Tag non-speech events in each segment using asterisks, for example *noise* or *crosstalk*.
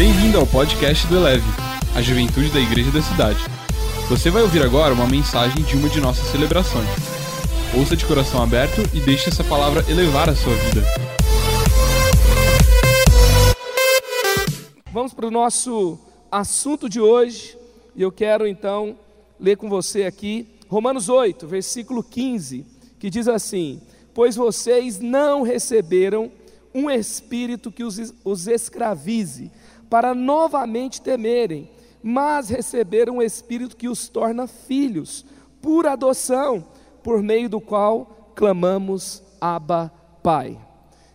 Bem-vindo ao podcast do Eleve, a juventude da igreja da cidade. Você vai ouvir agora uma mensagem de uma de nossas celebrações. Ouça de coração aberto e deixe essa palavra elevar a sua vida. Vamos para o nosso assunto de hoje, e eu quero então ler com você aqui Romanos 8, versículo 15, que diz assim: Pois vocês não receberam um espírito que os, os escravize, para novamente temerem, mas receberam um espírito que os torna filhos, por adoção, por meio do qual clamamos Abba, Pai.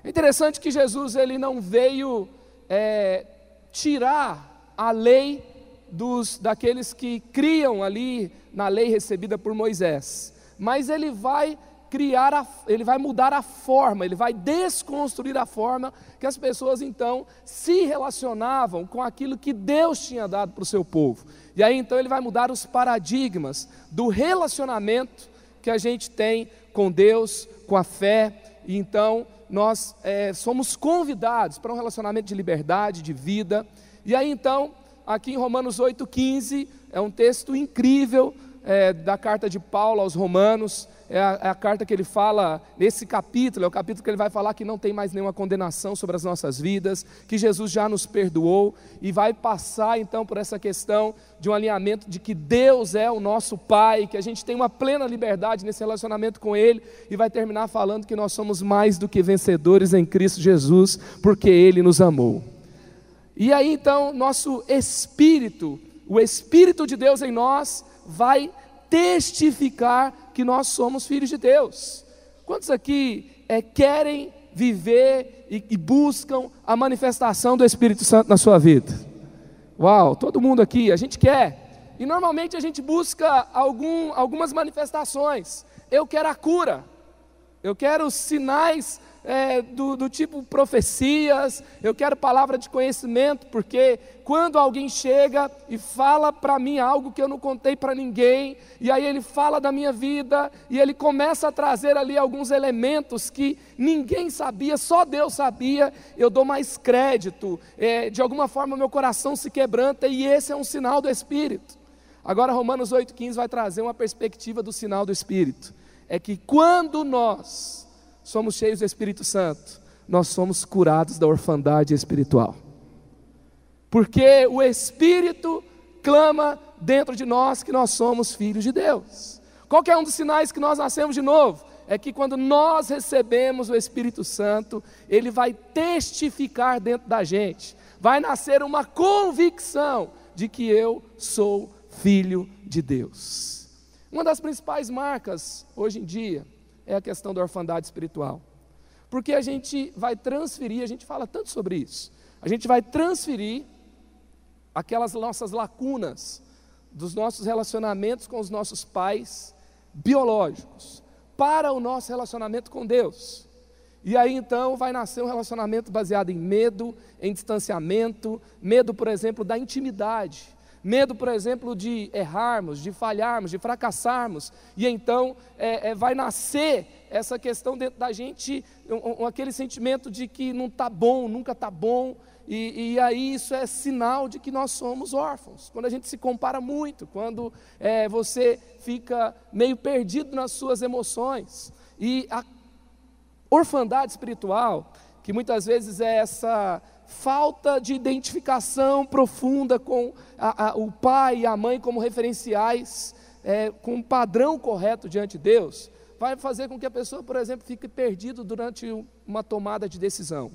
É interessante que Jesus ele não veio é, tirar a lei dos daqueles que criam ali na lei recebida por Moisés, mas ele vai criar, a, ele vai mudar a forma, ele vai desconstruir a forma que as pessoas então se relacionavam com aquilo que Deus tinha dado para o seu povo. E aí então ele vai mudar os paradigmas do relacionamento que a gente tem com Deus, com a fé, e então nós é, somos convidados para um relacionamento de liberdade, de vida. E aí então, aqui em Romanos 8,15, é um texto incrível é, da carta de Paulo aos Romanos, é a, é a, carta que ele fala nesse capítulo, é o capítulo que ele vai falar que não tem mais nenhuma condenação sobre as nossas vidas, que Jesus já nos perdoou e vai passar então por essa questão de um alinhamento de que Deus é o nosso Pai, que a gente tem uma plena liberdade nesse relacionamento com Ele e vai terminar falando que nós somos mais do que vencedores em Cristo Jesus, porque Ele nos amou. E aí então, nosso espírito, o Espírito de Deus em nós, vai testificar que nós somos filhos de Deus. Quantos aqui é, querem viver e, e buscam a manifestação do Espírito Santo na sua vida? Uau, todo mundo aqui, a gente quer. E normalmente a gente busca algum, algumas manifestações. Eu quero a cura, eu quero sinais é, do, do, tipo profecias, eu quero palavra de conhecimento, porque quando alguém chega e fala para mim algo que eu não contei para ninguém, e aí ele fala da minha vida, e ele começa a trazer ali alguns elementos que ninguém sabia, só Deus sabia, eu dou mais crédito, é, de alguma forma meu coração se quebranta, e esse é um sinal do Espírito. Agora, Romanos 8,15 vai trazer uma perspectiva do sinal do Espírito. É que quando nós somos cheios do Espírito Santo, nós somos curados da orfandade espiritual. Porque o Espírito clama dentro de nós que nós somos filhos de Deus. Qual é um dos sinais que nós nascemos de novo? É que quando nós recebemos o Espírito Santo, ele vai testificar dentro da gente, vai nascer uma convicção de que eu sou filho de Deus. Uma das principais marcas hoje em dia é a questão da orfandade espiritual. Porque a gente vai transferir, a gente fala tanto sobre isso, a gente vai transferir aquelas nossas lacunas dos nossos relacionamentos com os nossos pais biológicos para o nosso relacionamento com Deus. E aí então vai nascer um relacionamento baseado em medo, em distanciamento, medo, por exemplo, da intimidade. Medo, por exemplo, de errarmos, de falharmos, de fracassarmos. E então é, é, vai nascer essa questão dentro da gente, um, um, aquele sentimento de que não está bom, nunca está bom. E, e, aí isso é sinal de que nós somos órfãos. Quando a gente se compara muito, quando é, você fica meio perdido nas suas emoções. E a orfandade espiritual, que muitas vezes é essa falta de identificação profunda com a, a, o pai e a mãe como referenciais, é, com um padrão correto diante de Deus, vai fazer com que a pessoa, por exemplo, fique perdido durante uma tomada de decisão.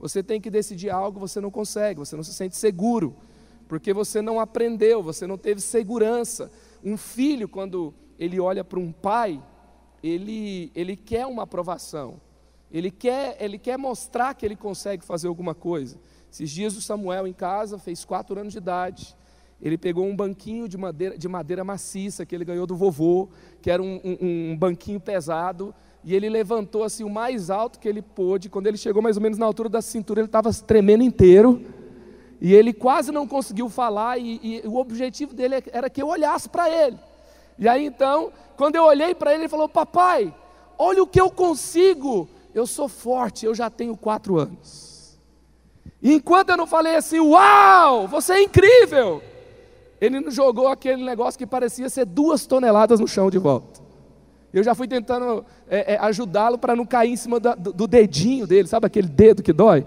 Você tem que decidir algo, você não consegue, você não se sente seguro, porque você não aprendeu, você não teve segurança. Um filho, quando ele olha para um pai, ele, ele quer uma aprovação. Ele quer, ele quer mostrar que ele consegue fazer alguma coisa. Esses dias o Samuel em casa fez quatro anos de idade. Ele pegou um banquinho de madeira, de madeira maciça que ele ganhou do vovô, que era um, um, um banquinho pesado, e ele levantou assim o mais alto que ele pôde. Quando ele chegou mais ou menos na altura da cintura, ele estava tremendo inteiro. E ele quase não conseguiu falar, e, e o objetivo dele era que eu olhasse para ele. E aí então, quando eu olhei para ele, ele falou: Papai, olha o que eu consigo eu sou forte, eu já tenho quatro anos. E enquanto eu não falei assim, uau, você é incrível, ele não jogou aquele negócio que parecia ser duas toneladas no chão de volta. Eu já fui tentando é, é, ajudá-lo para não cair em cima do, do dedinho dele, sabe aquele dedo que dói?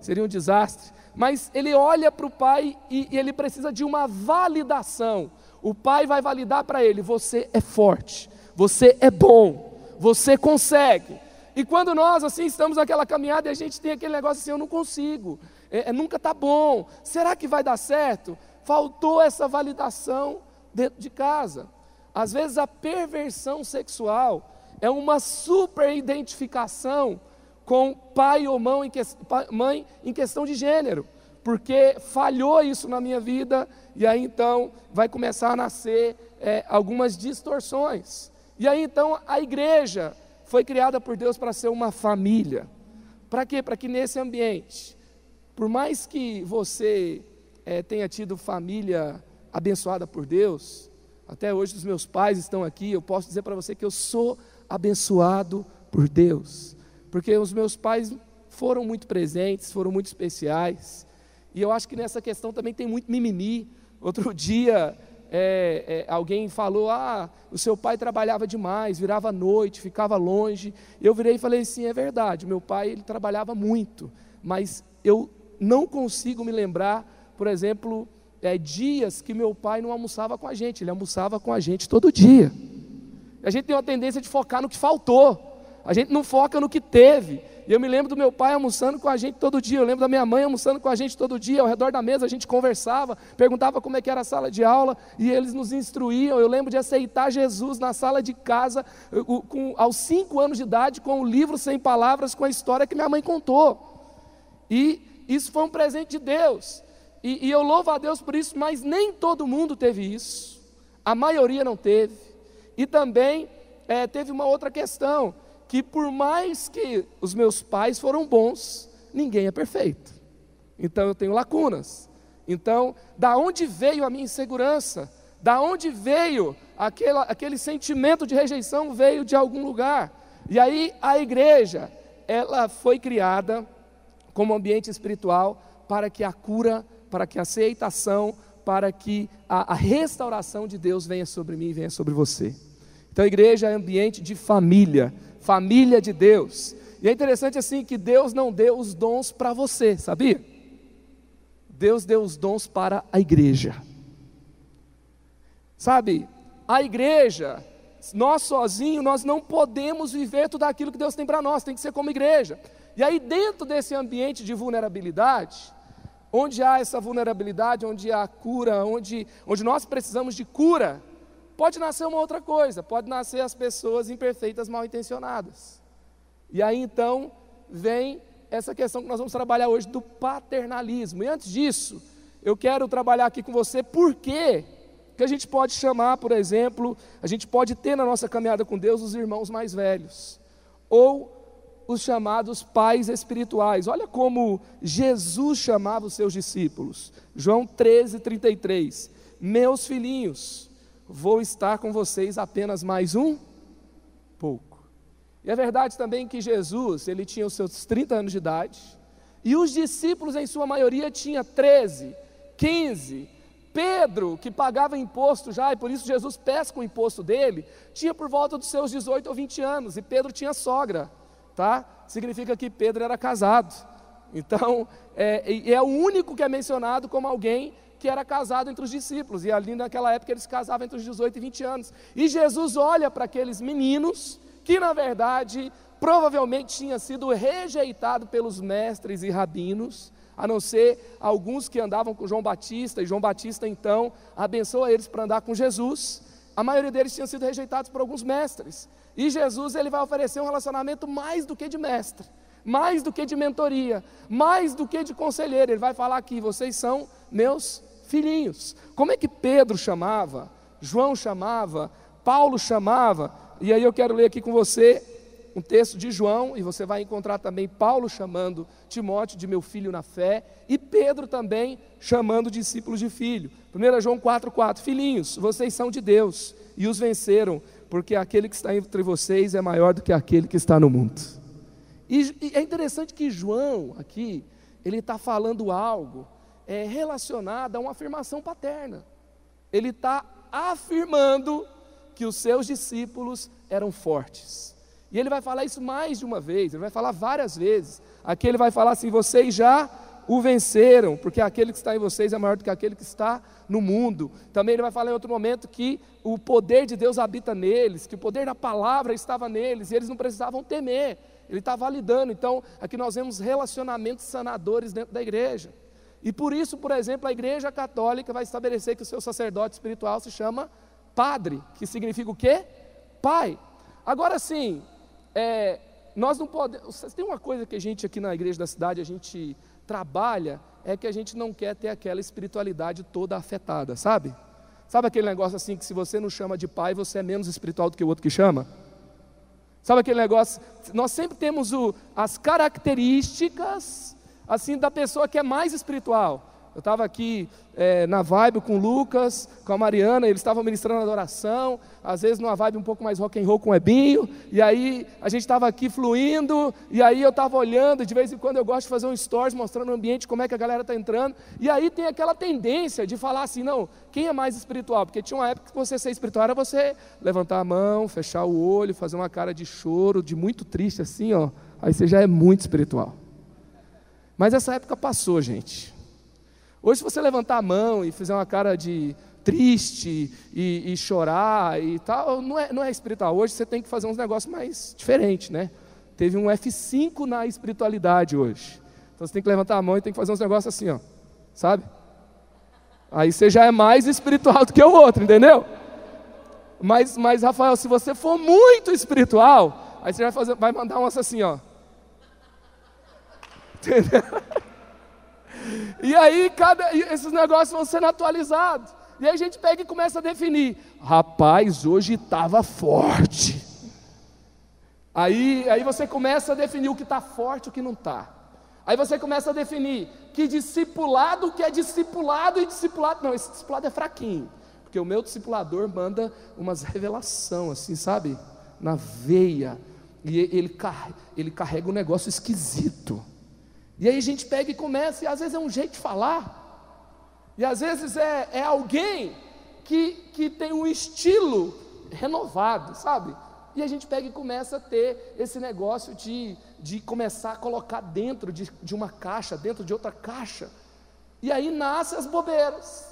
Seria um desastre. Mas ele olha para o pai e, e ele precisa de uma validação. O pai vai validar para ele: você é forte, você é bom, você consegue. E quando nós assim estamos naquela caminhada e a gente tem aquele negócio assim, eu não consigo, é, é, nunca está bom, será que vai dar certo? Faltou essa validação dentro de casa. Às vezes a perversão sexual é uma super identificação com pai ou mãe em, questão de gênero, porque falhou isso na minha vida e aí então vai começar a nascer é, algumas distorções. E aí então a igreja foi criada por Deus para ser uma família. Para quê? Para que nesse ambiente, por mais que você é, tenha tido família abençoada por Deus, até hoje os meus pais estão aqui, eu posso dizer para você que eu sou abençoado por Deus, porque os meus pais foram muito presentes, foram muito especiais, e eu acho que nessa questão também tem muito mimimi. Outro dia é, é, alguém falou: Ah, o seu pai trabalhava demais, virava à noite, ficava longe. Eu virei e falei: Sim, é verdade. Meu pai ele trabalhava muito, mas eu não consigo me lembrar, por exemplo, é, dias que meu pai não almoçava com a gente. Ele almoçava com a gente todo dia. A gente tem uma tendência de focar no que faltou. A gente não foca no que teve. E eu me lembro do meu pai almoçando com a gente todo dia, eu lembro da minha mãe almoçando com a gente todo dia, ao redor da mesa a gente conversava, perguntava como é que era a sala de aula, e eles nos instruíam. Eu lembro de aceitar Jesus na sala de casa, com, aos cinco anos de idade, com o livro sem palavras, com a história que minha mãe contou. E isso foi um presente de Deus. E, e eu louvo a Deus por isso, mas nem todo mundo teve isso. A maioria não teve. E também é, teve uma outra questão que por mais que os meus pais foram bons, ninguém é perfeito. Então eu tenho lacunas. Então, da onde veio a minha insegurança? Da onde veio aquela, aquele sentimento de rejeição? Veio de algum lugar. E aí a igreja, ela foi criada como ambiente espiritual para que a cura, para que a aceitação, para que a, a restauração de Deus venha sobre mim e venha sobre você. Então a igreja é ambiente de família família de Deus. E é interessante assim que Deus não deu os dons para você, sabia? Deus deu os dons para a igreja. Sabe, a igreja, nós sozinhos, nós não podemos viver tudo aquilo que Deus tem para nós, tem que ser como igreja. E aí, dentro desse ambiente de vulnerabilidade, onde há essa vulnerabilidade, onde há cura, onde, onde nós precisamos de cura, Pode nascer uma outra coisa, pode nascer as pessoas imperfeitas, mal intencionadas. E aí então vem essa questão que nós vamos trabalhar hoje do paternalismo. E antes disso, eu quero trabalhar aqui com você por que a gente pode chamar, por exemplo, a gente pode ter na nossa caminhada com Deus os irmãos mais velhos, ou os chamados pais espirituais. Olha como Jesus chamava os seus discípulos. João 13, 33. Meus filhinhos, vou estar com vocês apenas mais um pouco. E é verdade também que Jesus, ele tinha os seus 30 anos de idade, e os discípulos, em sua maioria, tinha 13, 15. Pedro, que pagava imposto já, e por isso Jesus pesca o imposto dele, tinha por volta dos seus 18 ou 20 anos, e Pedro tinha sogra, tá? Significa que Pedro era casado. Então, é, é o único que é mencionado como alguém que era casado entre os discípulos, e ali naquela época eles casavam entre os 18 e 20 anos. E Jesus olha para aqueles meninos que, na verdade, provavelmente tinham sido rejeitados pelos mestres e rabinos, a não ser alguns que andavam com João Batista, e João Batista então abençoa eles para andar com Jesus. A maioria deles tinham sido rejeitados por alguns mestres. E Jesus ele vai oferecer um relacionamento mais do que de mestre, mais do que de mentoria, mais do que de conselheiro. Ele vai falar aqui: vocês são meus filhinhos. Como é que Pedro chamava, João chamava, Paulo chamava? E aí eu quero ler aqui com você um texto de João, e você vai encontrar também Paulo chamando Timóteo de meu filho na fé, e Pedro também chamando discípulos de filho. 1 João 4,4: Filhinhos, vocês são de Deus e os venceram, porque aquele que está entre vocês é maior do que aquele que está no mundo. E, e é interessante que João, aqui, ele está falando algo é, relacionado a uma afirmação paterna. Ele está afirmando que os seus discípulos eram fortes. E ele vai falar isso mais de uma vez, ele vai falar várias vezes. Aqui ele vai falar assim: vocês já o venceram, porque aquele que está em vocês é maior do que aquele que está no mundo. Também ele vai falar em outro momento que o poder de Deus habita neles, que o poder da palavra estava neles, e eles não precisavam temer. Ele está validando. Então, aqui nós vemos relacionamentos sanadores dentro da igreja. E por isso, por exemplo, a igreja católica vai estabelecer que o seu sacerdote espiritual se chama padre, que significa o quê? Pai. Agora sim, é, nós não podemos. Tem uma coisa que a gente aqui na igreja da cidade, a gente trabalha é que a gente não quer ter aquela espiritualidade toda afetada, sabe? Sabe aquele negócio assim que se você não chama de pai, você é menos espiritual do que o outro que chama? Sabe aquele negócio? Nós sempre temos o, as características assim da pessoa que é mais espiritual. Eu estava aqui é, na vibe com o Lucas, com a Mariana, eles estavam ministrando adoração, às vezes numa vibe um pouco mais rock and roll com o Ebinho, e aí a gente estava aqui fluindo, e aí eu estava olhando, de vez em quando eu gosto de fazer um stories mostrando o ambiente, como é que a galera está entrando, e aí tem aquela tendência de falar assim, não, quem é mais espiritual? Porque tinha uma época que você ser espiritual era você levantar a mão, fechar o olho, fazer uma cara de choro, de muito triste assim, ó, aí você já é muito espiritual. Mas essa época passou, gente. Hoje, se você levantar a mão e fizer uma cara de triste e, e, chorar e tal, não é, não é espiritual. Hoje você tem que fazer uns negócios mais diferentes, né? Teve um F5 na espiritualidade hoje. Então você tem que levantar a mão e tem que fazer uns negócios assim, ó. Sabe? Aí você já é mais espiritual do que o outro, entendeu? Mas, mas Rafael, se você for muito espiritual, aí você vai, fazer, vai mandar um assim, ó. Entendeu? *laughs* E aí cada, esses negócios vão sendo atualizados. E aí a gente pega e começa a definir. Rapaz, hoje estava forte. Aí, aí você começa a definir o que está forte e o que não está. Aí você começa a definir que discipulado, que é discipulado e discipulado. Não, esse discipulado é fraquinho. Porque o meu discipulador manda umas revelação assim, sabe? Na veia. E ele, ele carrega um negócio esquisito. E aí a gente pega e começa, e às vezes é um jeito de falar, e às vezes é, é alguém que, que tem um estilo renovado, sabe? E a gente pega e começa a ter esse negócio de, de começar a colocar dentro de, de uma caixa, dentro de outra caixa. E aí nasce as bobeiras.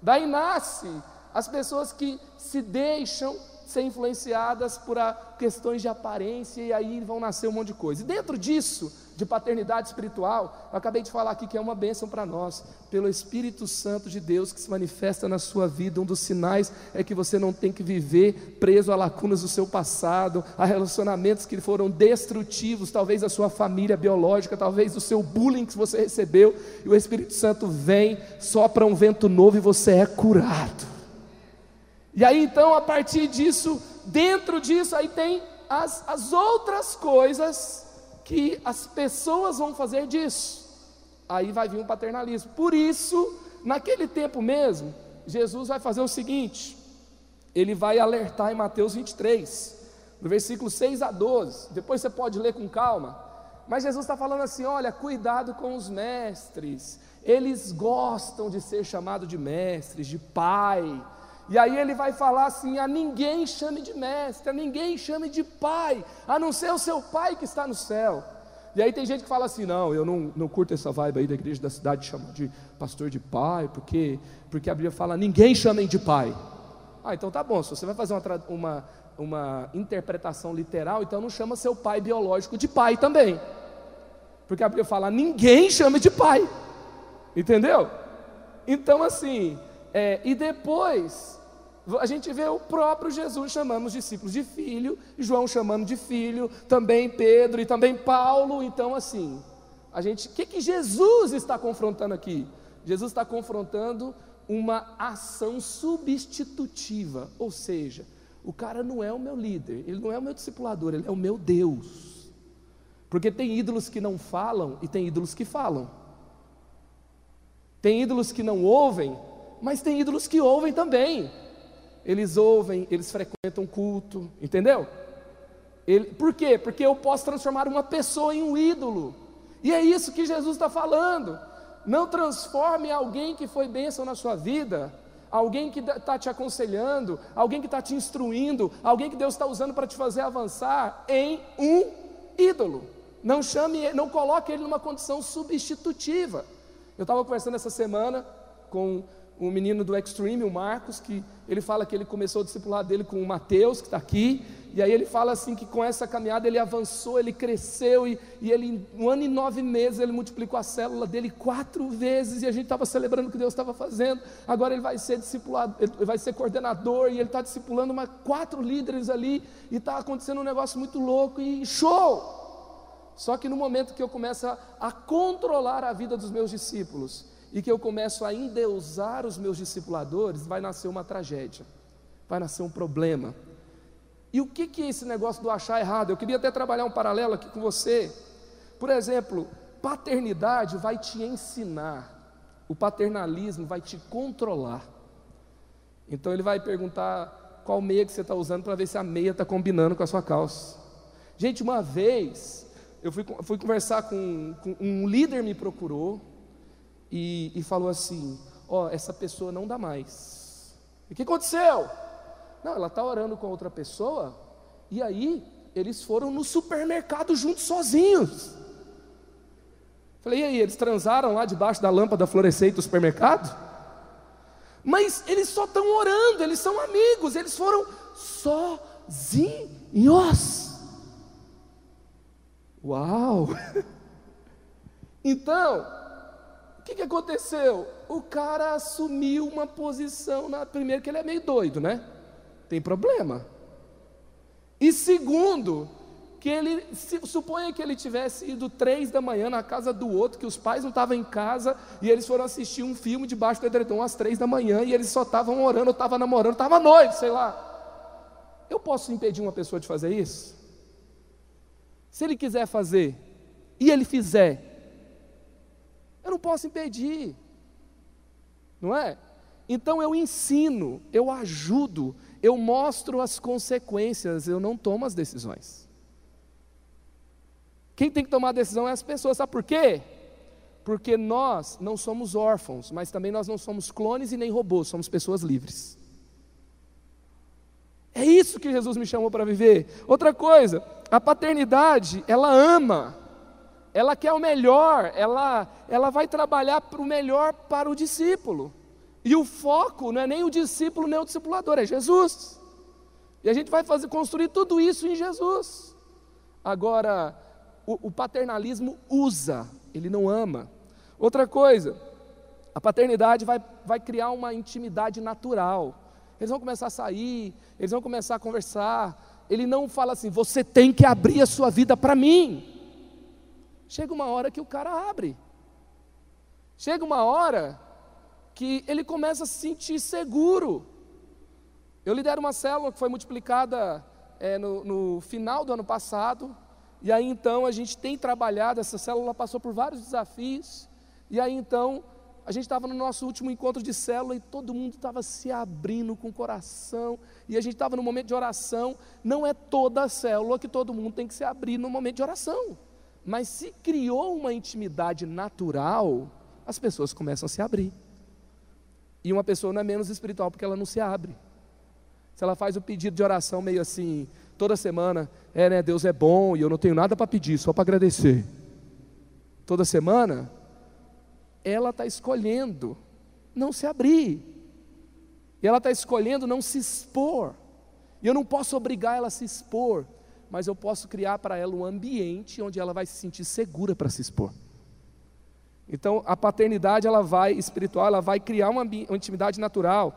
Daí nasce as pessoas que se deixam ser influenciadas por questões de aparência e aí vão nascer um monte de coisa. E dentro disso, de paternidade espiritual, eu acabei de falar aqui que é uma bênção para nós, pelo Espírito Santo de Deus que se manifesta na sua vida. Um dos sinais é que você não tem que viver preso a lacunas do seu passado, a relacionamentos que foram destrutivos, talvez da sua família biológica, talvez do seu bullying que você recebeu, e o Espírito Santo vem, sopra um vento novo e você é curado. E aí então, a partir disso, dentro disso, aí tem as, as outras coisas que as pessoas vão fazer disso. Aí vai vir um paternalismo. Por isso, naquele tempo mesmo, Jesus vai fazer o seguinte: ele vai alertar em Mateus 23, no versículo 6 a 12. Depois você pode ler com calma. Mas Jesus está falando assim: olha, cuidado com os mestres, eles gostam de ser chamados de mestres, de pai. E aí ele vai falar assim: a ninguém chame de mestre, a ninguém chame de pai, a não ser o seu pai que está no céu. E aí tem gente que fala assim: não, eu não, não curto essa vibe aí da igreja da cidade, chamar de pastor de pai, porque, porque a Bíblia fala: ninguém chamem de pai. Ah, então tá bom, se você vai fazer uma, uma, uma interpretação literal, então não chama seu pai biológico de pai também. Porque a Bíblia fala: ninguém chame de pai. Entendeu? Então assim, é, e depois, a gente vê o próprio Jesus chamando os discípulos de filho, João chamando de filho, também Pedro e também Paulo. Então, assim, a gente, o que, que Jesus está confrontando aqui? Jesus está confrontando uma ação substitutiva, ou seja, o cara não é o meu líder, ele não é o meu discipulador, ele é o meu Deus. Porque tem ídolos que não falam e tem ídolos que falam. Tem ídolos que não ouvem mas tem ídolos que ouvem também. Eles ouvem, eles frequentam culto, entendeu? Ele, por quê? Porque eu posso transformar uma pessoa em um ídolo. E é isso que Jesus está falando. Não transforme alguém que foi bênção na sua vida, alguém que está te aconselhando, alguém que está te instruindo, alguém que Deus está usando para te fazer avançar, em um ídolo. Não chame, não coloque ele numa condição substitutiva. Eu estava conversando essa semana com um menino do Extreme, o Marcos, que ele fala que ele começou o discipulado dele com o Mateus, que está aqui, e aí ele fala assim que com essa caminhada ele avançou, ele cresceu, e, e ele, um ano e nove meses, ele multiplicou a célula dele quatro vezes, e a gente estava celebrando o que Deus estava fazendo. Agora ele vai ser discipulado, ele vai ser coordenador, e ele está discipulando uma, quatro líderes ali, e está acontecendo um negócio muito louco, e show! Só que no momento que eu começo a, a controlar a vida dos meus discípulos, e que eu começo a endeusar os meus discipuladores, vai nascer uma tragédia, vai nascer um problema. E o que, que é esse negócio do achar errado? Eu queria até trabalhar um paralelo aqui com você. Por exemplo, paternidade vai te ensinar, o paternalismo vai te controlar. Então ele vai perguntar qual meia que você está usando para ver se a meia está combinando com a sua calça. Gente, uma vez eu fui, fui conversar com, com um líder me procurou, e, e falou assim: Ó, oh, essa pessoa não dá mais. E o que aconteceu? Não, ela está orando com outra pessoa, e aí eles foram no supermercado juntos sozinhos. Falei, e aí, eles transaram lá debaixo da lâmpada fluorescente do supermercado? Mas eles só estão orando, eles são amigos, eles foram sozinhos. Uau! *laughs* Então, que, que aconteceu? O cara assumiu uma posição, na, primeiro que ele é meio doido, né? Tem problema. E segundo, que ele, se, suponha que ele tivesse ido três da manhã na casa do outro, que os pais não estavam em casa, e eles foram assistir um filme debaixo do edredom às três da manhã, e eles só estavam orando, estavam namorando, estava noite, sei lá. Eu posso impedir uma pessoa de fazer isso? Se ele quiser fazer, e ele fizer, eu não posso impedir. Não é? Então eu ensino, eu ajudo, eu mostro as consequências, eu não tomo as decisões. Quem tem que tomar a decisão é as pessoas, sabe por quê? Porque nós não somos órfãos, mas também nós não somos clones e nem robôs, somos pessoas livres. É isso que Jesus me chamou para viver. Outra coisa, a paternidade, ela ama ela quer o melhor, ela, ela vai trabalhar para o melhor para o discípulo. E o foco não é nem o discípulo, nem o discipulador, é Jesus. E a gente vai fazer construir tudo isso em Jesus. Agora, o, o paternalismo usa, ele não ama. Outra coisa, a paternidade vai, vai criar uma intimidade natural. Eles vão começar a sair, eles vão começar a conversar. Ele não fala assim, você tem que abrir a sua vida para mim. Chega uma hora que o cara abre. Chega uma hora que ele começa a se sentir seguro. Eu lidero uma célula que foi multiplicada é, no, no final do ano passado, e aí então a gente tem trabalhado, essa célula passou por vários desafios, e aí então a gente estava no nosso último encontro de célula e todo mundo estava se abrindo com o coração, e a gente estava no momento de oração. Não é toda a célula que todo mundo tem que se abrir no momento de oração. Mas se criou uma intimidade natural, as pessoas começam a se abrir. E uma pessoa não é menos espiritual porque ela não se abre. Se ela faz o pedido de oração meio assim, toda semana, é, né, Deus é bom e eu não tenho nada para pedir, só para agradecer. Toda semana, ela está escolhendo não se abrir. E ela está escolhendo não se expor. E eu não posso obrigar ela a se expor mas eu posso criar para ela um ambiente onde ela vai se sentir segura para se expor. Então, a paternidade ela vai espiritual, ela vai criar uma, uma intimidade natural.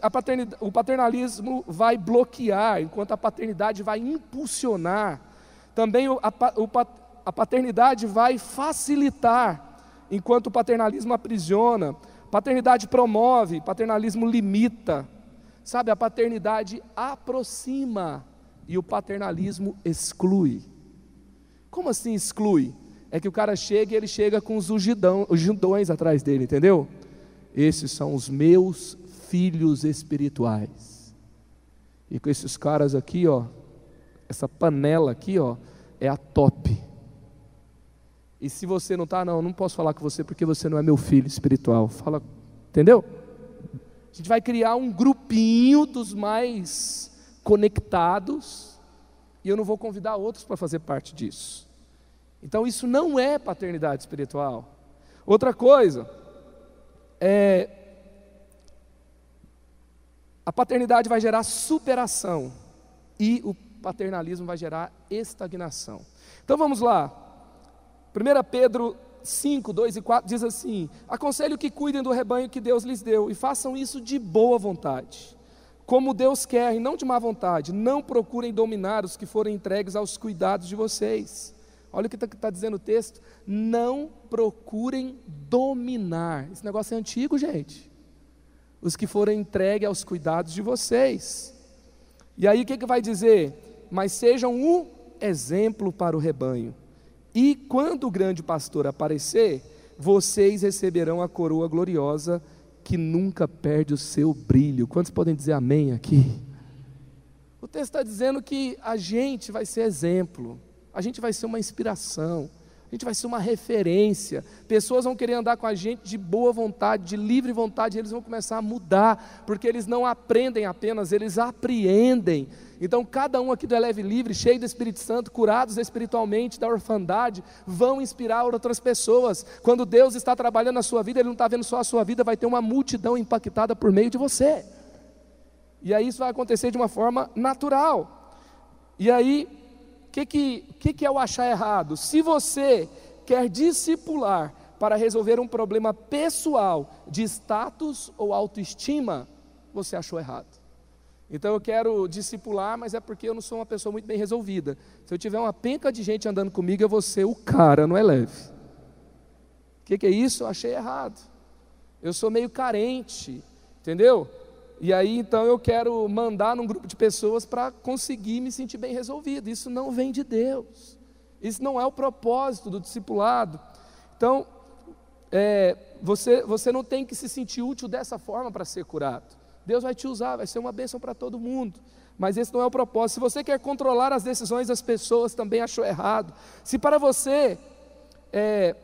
A, paternidade, o paternalismo vai bloquear, enquanto a paternidade vai impulsionar. Também o, a, o, a paternidade vai facilitar, enquanto o paternalismo aprisiona. Paternidade promove, paternalismo limita. Sabe, a paternidade aproxima e o paternalismo exclui. Como assim exclui? É que o cara chega e ele chega com os judões atrás dele, entendeu? Esses são os meus filhos espirituais. E com esses caras aqui, ó, essa panela aqui, ó, é a top. E se você não está, não, não posso falar com você porque você não é meu filho espiritual. Fala, entendeu? A gente vai criar um grupinho dos mais conectados e eu não vou convidar outros para fazer parte disso. Então isso não é paternidade espiritual. Outra coisa é a paternidade vai gerar superação e o paternalismo vai gerar estagnação. Então vamos lá. 1 Pedro 5, 2 e 4 diz assim: Aconselho que cuidem do rebanho que Deus lhes deu e façam isso de boa vontade, como Deus quer e não de má vontade. Não procurem dominar os que forem entregues aos cuidados de vocês. Olha o que está tá dizendo o texto: não procurem dominar. Esse negócio é antigo, gente. Os que forem entregues aos cuidados de vocês. E aí o que, que vai dizer? Mas sejam um exemplo para o rebanho. E quando o grande pastor aparecer, vocês receberão a coroa gloriosa que nunca perde o seu brilho. Quantos podem dizer amém aqui? O texto está dizendo que a gente vai ser exemplo, a gente vai ser uma inspiração, a gente vai ser uma referência. Pessoas vão querer andar com a gente de boa vontade, de livre vontade, e eles vão começar a mudar, porque eles não aprendem apenas, eles apreendem. Então, cada um aqui do Eleve Livre, cheio do Espírito Santo, curados espiritualmente da orfandade, vão inspirar outras pessoas. Quando Deus está trabalhando na sua vida, Ele não está vendo só a sua vida, vai ter uma multidão impactada por meio de você. E aí isso vai acontecer de uma forma natural. E aí que, que, que, que é o achar errado? Se você quer discipular para resolver um problema pessoal de status ou autoestima, você achou errado. Então eu quero discipular, mas é porque eu não sou uma pessoa muito bem resolvida. Se eu tiver uma penca de gente andando comigo, eu vou ser o cara, não é leve. O que, que é isso? Eu achei errado. Eu sou meio carente, entendeu? E aí então eu quero mandar num grupo de pessoas para conseguir me sentir bem resolvido. Isso não vem de Deus. Isso não é o propósito do discipulado. Então, é, você, você não tem que se sentir útil dessa forma para ser curado. Deus vai te usar, vai ser uma bênção para todo mundo. Mas esse não é o propósito. Se você quer controlar as decisões das pessoas, também achou errado. Se para você é,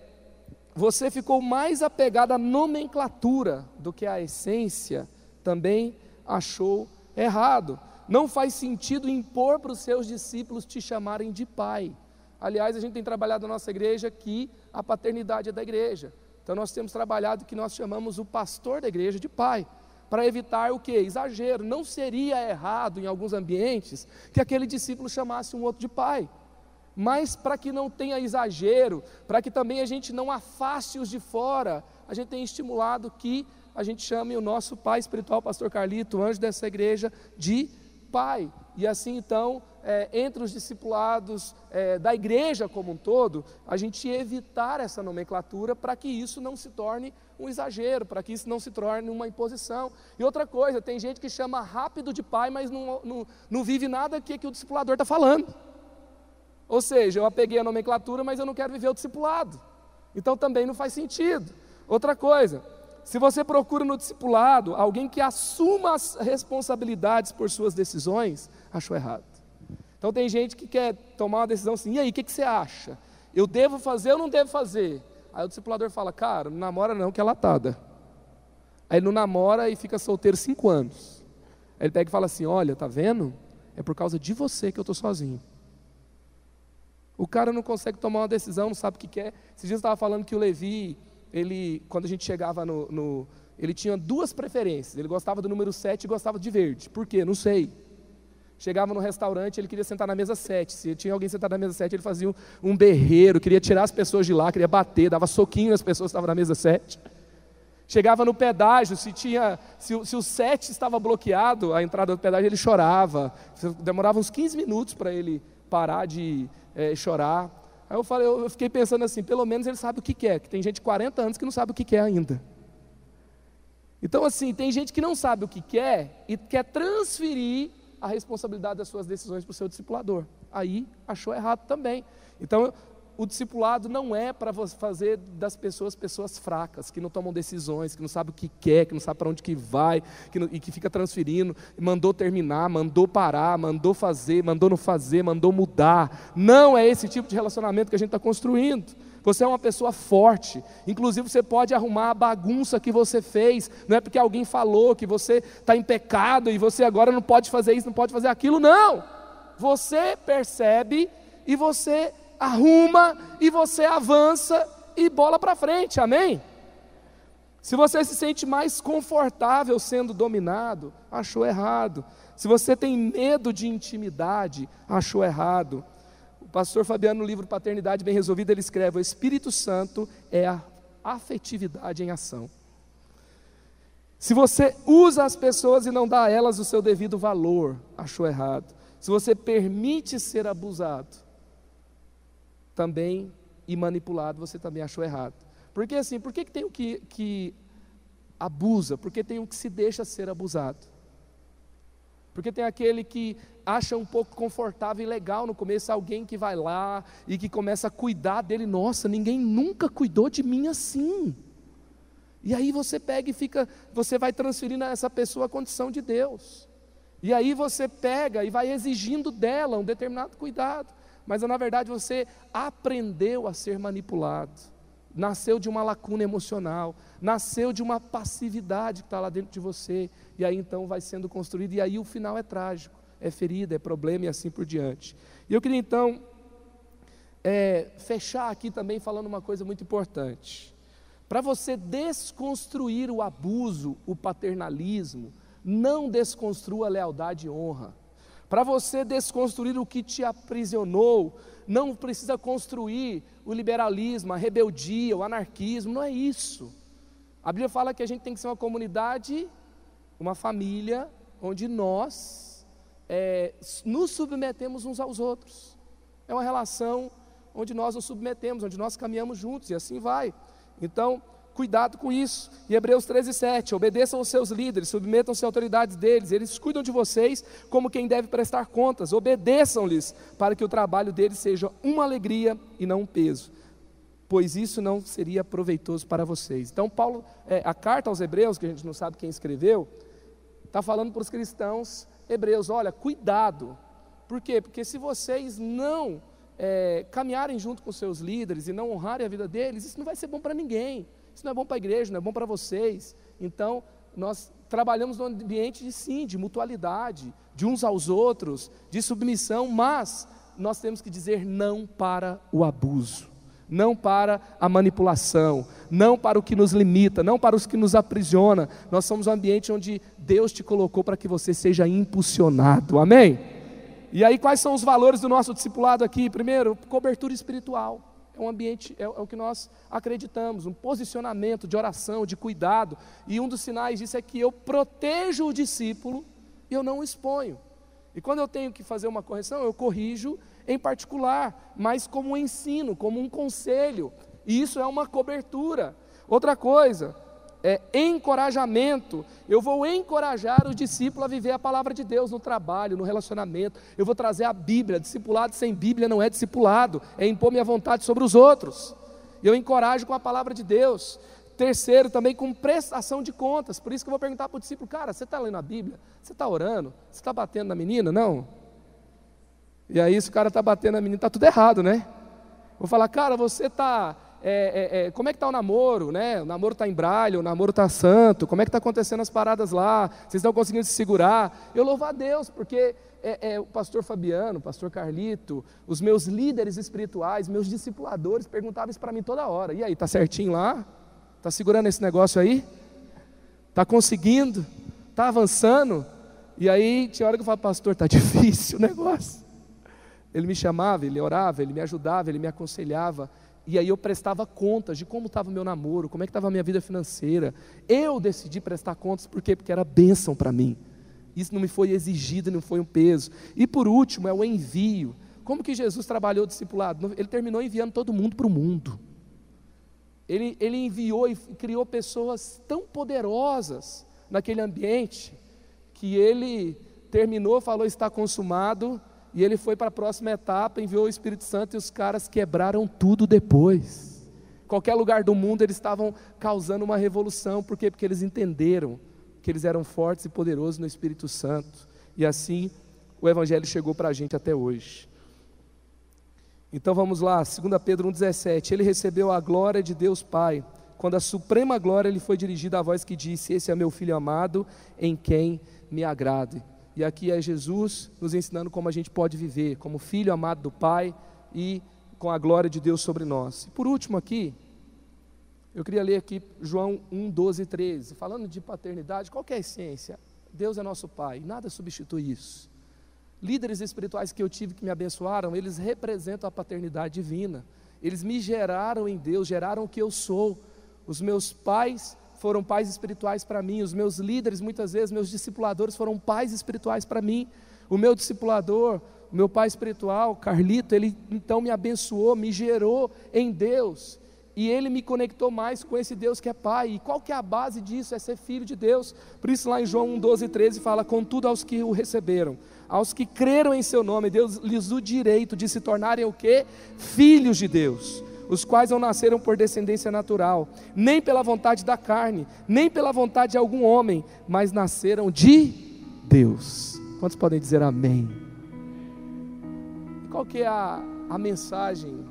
você ficou mais apegado à nomenclatura do que à essência, também achou errado. Não faz sentido impor para os seus discípulos te chamarem de pai. Aliás, a gente tem trabalhado na nossa igreja que a paternidade é da igreja. Então nós temos trabalhado que nós chamamos o pastor da igreja de pai, para evitar o que? Exagero. Não seria errado em alguns ambientes que aquele discípulo chamasse um outro de pai. Mas para que não tenha exagero, para que também a gente não afaste os de fora, a gente tem estimulado que a gente chame o nosso pai espiritual, pastor Carlito, anjo dessa igreja, de pai. E assim então, é, entre os discipulados é, da igreja como um todo, a gente evitar essa nomenclatura para que isso não se torne um exagero, para que isso não se torne uma imposição. E outra coisa, tem gente que chama rápido de pai, mas não, não, não vive nada que, que o discipulador está falando. Ou seja, eu apeguei a nomenclatura, mas eu não quero viver o discipulado. Então também não faz sentido. Outra coisa, se você procura no discipulado alguém que assuma as responsabilidades por suas decisões, achou errado. Então tem gente que quer tomar uma decisão assim, e aí, o que, que, você acha? Eu devo fazer ou não devo fazer? Aí o discipulador fala, cara, não namora não, que é latada. Aí ele não namora e fica solteiro cinco anos. Aí ele pega e fala assim, olha, tá vendo? É por causa de você que eu estou sozinho. O cara não consegue tomar uma decisão, não sabe o que quer. Esses dias eu estava falando que o Levi ele, quando a gente chegava no, no, Ele tinha duas preferências. Ele gostava do número 7 e gostava de verde. Por quê? Não sei. Chegava no restaurante, ele queria sentar na mesa 7. Se tinha alguém sentado na mesa 7, ele fazia um, um berreiro, queria tirar as pessoas de lá, queria bater, dava soquinho nas pessoas que estavam na mesa 7. Chegava no pedágio, se, tinha, se, se o 7 estava bloqueado, a entrada do pedágio, ele chorava. Demorava uns 15 minutos para ele parar de é, chorar. Aí eu, falei, eu fiquei pensando assim, pelo menos ele sabe o que quer, que tem gente de 40 anos que não sabe o que quer ainda. Então, assim, tem gente que não sabe o que quer e quer transferir a responsabilidade das suas decisões para o seu discipulador. Aí achou errado também. Então, o discipulado não é para fazer das pessoas pessoas fracas, que não tomam decisões, que não sabem o que quer, que não sabe para onde que vai, que não, e que fica transferindo, mandou terminar, mandou parar, mandou fazer, mandou não fazer, mandou mudar. Não é esse tipo de relacionamento que a gente está construindo. Você é uma pessoa forte. Inclusive, você pode arrumar a bagunça que você fez. Não é porque alguém falou que você está em pecado e você agora não pode fazer isso, não pode fazer aquilo. Não. Você percebe e você arruma e você avança e bola para frente. Amém? Se você se sente mais confortável sendo dominado, achou errado. Se você tem medo de intimidade, achou errado pastor Fabiano, no livro Paternidade Bem Resolvida, ele escreve: O Espírito Santo é a afetividade em ação. Se você usa as pessoas e não dá a elas o seu devido valor, achou errado. Se você permite ser abusado, também e manipulado, você também achou errado. Porque assim, por que, que tem o que, que abusa? Porque tem o que se deixa ser abusado. Porque tem aquele que acha um pouco confortável e legal no começo, alguém que vai lá e que começa a cuidar dele. Nossa, ninguém nunca cuidou de mim assim. E aí você pega e fica, você vai transferindo a essa pessoa a condição de Deus. E aí você pega e vai exigindo dela um determinado cuidado. Mas na verdade você aprendeu a ser manipulado nasceu de uma lacuna emocional, nasceu de uma passividade que está lá dentro de você, e aí então vai sendo construído, e aí o final é trágico, é ferida, é problema e assim por diante. E eu queria então é, fechar aqui também falando uma coisa muito importante. Para você desconstruir o abuso, o paternalismo, não desconstrua lealdade e honra. Para você desconstruir o que te aprisionou, não precisa construir o liberalismo, a rebeldia, o anarquismo, não é isso. A Bíblia fala que a gente tem que ser uma comunidade, uma família, onde nós é, nos submetemos uns aos outros. É uma relação onde nós nos submetemos, onde nós caminhamos juntos e assim vai. Então, Cuidado com isso. E Hebreus 13, 7. Obedeçam aos seus líderes, submetam-se às autoridades deles. Eles cuidam de vocês como quem deve prestar contas. Obedeçam-lhes para que o trabalho deles seja uma alegria e não um peso. Pois isso não seria proveitoso para vocês. Então, Paulo, é, a carta aos Hebreus, que a gente não sabe quem escreveu, está falando para os cristãos hebreus: olha, cuidado. Por quê? Porque se vocês não é, caminharem junto com seus líderes e não honrarem a vida deles, isso não vai ser bom para ninguém. Isso não é bom para a igreja, não é bom para vocês. Então, nós trabalhamos num ambiente de sim, de mutualidade, de uns aos outros, de submissão, mas nós temos que dizer não para o abuso, não para a manipulação, não para o que nos limita, não para os que nos aprisiona. Nós somos um ambiente onde Deus te colocou para que você seja impulsionado. Amém? E aí, quais são os valores do nosso discipulado aqui? Primeiro, cobertura espiritual é um ambiente, é, é, o que nós acreditamos, um posicionamento de oração, de cuidado. E um dos sinais disso é que eu protejo o discípulo e eu não o exponho. E quando eu tenho que fazer uma correção, eu corrijo em particular, mas como um ensino, como um conselho. E isso é uma cobertura. Outra coisa, é, encorajamento. Eu vou encorajar o discípulo a viver a palavra de Deus no trabalho, no relacionamento. Eu vou trazer a Bíblia. Discipulado sem Bíblia não é discipulado, é impor minha vontade sobre os outros. Eu encorajo com a palavra de Deus. Terceiro, também com prestação de contas. Por isso que eu vou perguntar para o discípulo: cara, você está lendo a Bíblia? Você está orando? Você está batendo na menina? Não? E aí, se o cara está batendo na menina, está tudo errado, né? Vou falar, cara, você está é, é, é, como é que está o namoro, né? O namoro está em bralho, o namoro está santo, como é que está acontecendo as paradas lá? Vocês estão conseguindo se segurar? Eu louvo a Deus, porque é, é, o pastor Fabiano, o pastor Carlito, os meus líderes espirituais, meus discipuladores perguntavam isso para mim toda hora. E aí, está certinho lá? Está segurando esse negócio aí? Está conseguindo? Está avançando? E aí tinha hora que eu falava, pastor, está *laughs* difícil o negócio. Ele me chamava, ele orava, ele me ajudava, ele me aconselhava. E aí eu prestava contas de como estava o meu namoro, como é que estava a minha vida financeira. Eu decidi prestar contas, por quê? Porque era bênção para mim. Isso não me foi exigido, não foi um peso. E por último, é o envio. Como que Jesus trabalhou o discipulado? Ele terminou enviando todo mundo para o mundo. Ele, ele enviou e criou pessoas tão poderosas naquele ambiente, que ele terminou, falou: está consumado, e ele foi para a próxima etapa, enviou o Espírito Santo e os caras quebraram tudo depois. Qualquer lugar do mundo eles estavam causando uma revolução, por quê? Porque eles entenderam que eles eram fortes e poderosos no Espírito Santo. E assim o Evangelho chegou para a gente até hoje. Então vamos lá, 2 Pedro 1,17. Ele recebeu a glória de Deus Pai, quando a suprema glória lhe foi dirigida a voz que disse: Esse é meu filho amado, em quem me agrade. E aqui é Jesus nos ensinando como a gente pode viver, como filho amado do Pai e com a glória de Deus sobre nós. E por último aqui, eu queria ler aqui João 1, 12 e 13. Falando de paternidade, qual é a essência? Deus é nosso Pai, nada substitui isso. Líderes espirituais que eu tive que me abençoaram, eles representam a paternidade divina. Eles me geraram em Deus, geraram o que eu sou. Os meus pais foram pais espirituais para mim, os meus líderes, muitas vezes, meus discipuladores foram pais espirituais para mim. O meu discipulador, o meu pai espiritual, Carlito, ele então me abençoou, me gerou em Deus. E ele me conectou mais com esse Deus que é Pai. E qual que é a base disso? É ser filho de Deus. Por isso lá em João 1, 12 e 13 fala, contudo aos que o receberam, aos que creram em seu nome, Deus lhes o direito de se tornarem o quê? Filhos de Deus os quais não nasceram por descendência natural, nem pela vontade da carne, nem pela vontade de algum homem, mas nasceram de Deus. Quantos podem dizer amém? Qual que é a, a mensagem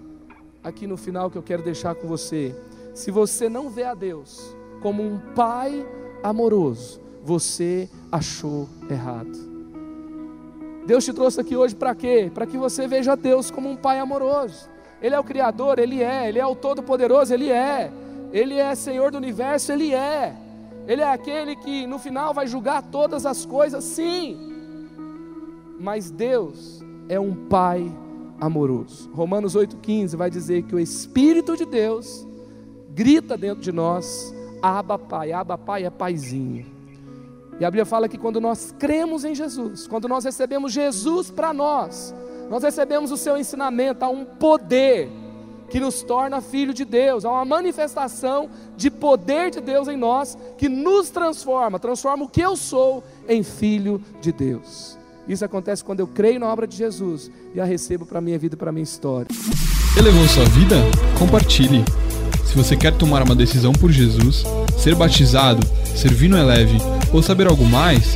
aqui no final que eu quero deixar com você? Se você não vê a Deus como um pai amoroso, você achou errado. Deus te trouxe aqui hoje para quê? Para que você veja Deus como um pai amoroso. Ele é o Criador, Ele é. Ele é o Todo-Poderoso, Ele é. Ele é Senhor do universo, Ele é. Ele é aquele que no final vai julgar todas as coisas, sim. Mas Deus é um Pai amoroso. Romanos 8,15 vai dizer que o Espírito de Deus grita dentro de nós: Abba Pai, Abba Pai é Paizinho. E a Bíblia fala que quando nós cremos em Jesus, quando nós recebemos Jesus para nós, nós recebemos o seu ensinamento, há um poder que nos torna filho de Deus, há uma manifestação de poder de Deus em nós que nos transforma, transforma o que eu sou em filho de Deus. Isso acontece quando eu creio na obra de Jesus e a recebo para minha vida, para minha história. Elevou sua vida? Compartilhe. Se você quer tomar uma decisão por Jesus, ser batizado, servir no Eleve ou saber algo mais,